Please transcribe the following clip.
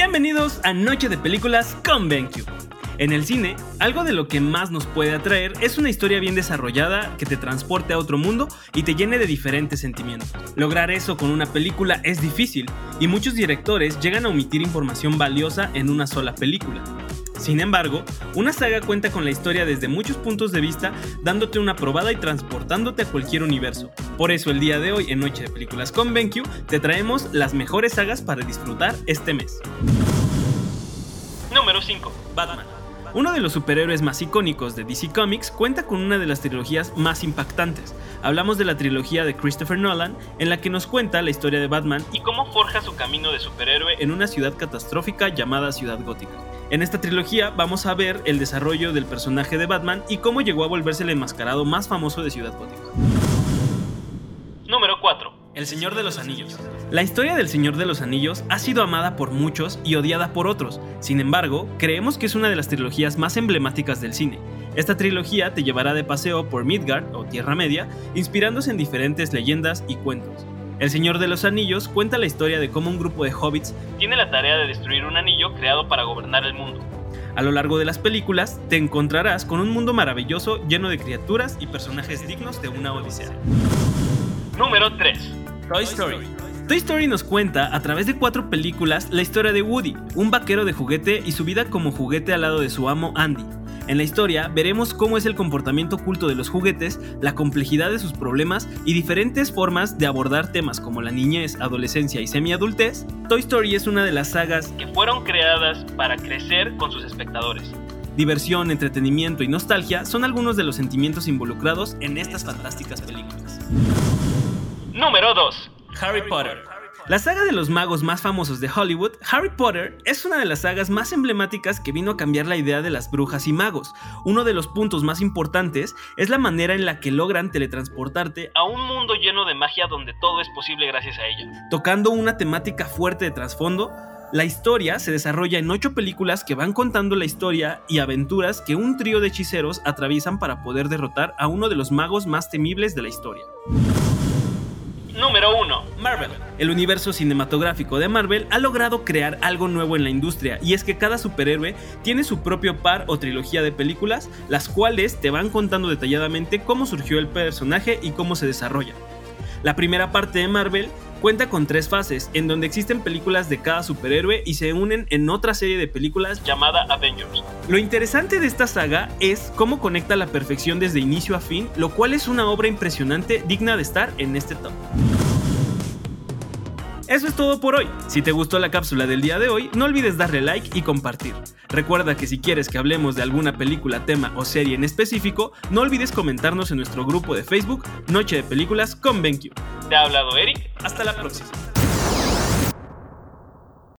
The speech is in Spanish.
Bienvenidos a Noche de Películas con BenQ. En el cine, algo de lo que más nos puede atraer es una historia bien desarrollada que te transporte a otro mundo y te llene de diferentes sentimientos. Lograr eso con una película es difícil y muchos directores llegan a omitir información valiosa en una sola película. Sin embargo, una saga cuenta con la historia desde muchos puntos de vista, dándote una probada y transportándote a cualquier universo. Por eso el día de hoy en Noche de Películas con BenQ te traemos las mejores sagas para disfrutar este mes. Número 5. Batman. Uno de los superhéroes más icónicos de DC Comics cuenta con una de las trilogías más impactantes. Hablamos de la trilogía de Christopher Nolan, en la que nos cuenta la historia de Batman y cómo forja su camino de superhéroe en una ciudad catastrófica llamada Ciudad Gótica. En esta trilogía vamos a ver el desarrollo del personaje de Batman y cómo llegó a volverse el enmascarado más famoso de Ciudad Gótica. Número 4. El Señor de los Anillos. La historia del Señor de los Anillos ha sido amada por muchos y odiada por otros. Sin embargo, creemos que es una de las trilogías más emblemáticas del cine. Esta trilogía te llevará de paseo por Midgard o Tierra Media, inspirándose en diferentes leyendas y cuentos. El Señor de los Anillos cuenta la historia de cómo un grupo de hobbits tiene la tarea de destruir un anillo creado para gobernar el mundo. A lo largo de las películas te encontrarás con un mundo maravilloso lleno de criaturas y personajes dignos de una odisea. Número 3. Toy Story. Toy Story nos cuenta, a través de cuatro películas, la historia de Woody, un vaquero de juguete y su vida como juguete al lado de su amo Andy. En la historia veremos cómo es el comportamiento oculto de los juguetes, la complejidad de sus problemas y diferentes formas de abordar temas como la niñez, adolescencia y semiadultez. Toy Story es una de las sagas que fueron creadas para crecer con sus espectadores. Diversión, entretenimiento y nostalgia son algunos de los sentimientos involucrados en estas fantásticas películas. Número 2. Harry Potter. La saga de los magos más famosos de Hollywood, Harry Potter, es una de las sagas más emblemáticas que vino a cambiar la idea de las brujas y magos. Uno de los puntos más importantes es la manera en la que logran teletransportarte a un mundo lleno de magia donde todo es posible gracias a ella. Tocando una temática fuerte de trasfondo, la historia se desarrolla en ocho películas que van contando la historia y aventuras que un trío de hechiceros atraviesan para poder derrotar a uno de los magos más temibles de la historia. Número 1. Marvel. El universo cinematográfico de Marvel ha logrado crear algo nuevo en la industria y es que cada superhéroe tiene su propio par o trilogía de películas, las cuales te van contando detalladamente cómo surgió el personaje y cómo se desarrolla. La primera parte de Marvel cuenta con tres fases, en donde existen películas de cada superhéroe y se unen en otra serie de películas llamada Avengers. Lo interesante de esta saga es cómo conecta la perfección desde inicio a fin, lo cual es una obra impresionante digna de estar en este top. Eso es todo por hoy. Si te gustó la cápsula del día de hoy, no olvides darle like y compartir. Recuerda que si quieres que hablemos de alguna película, tema o serie en específico, no olvides comentarnos en nuestro grupo de Facebook Noche de Películas con BenQ. Te ha hablado Eric, hasta la próxima.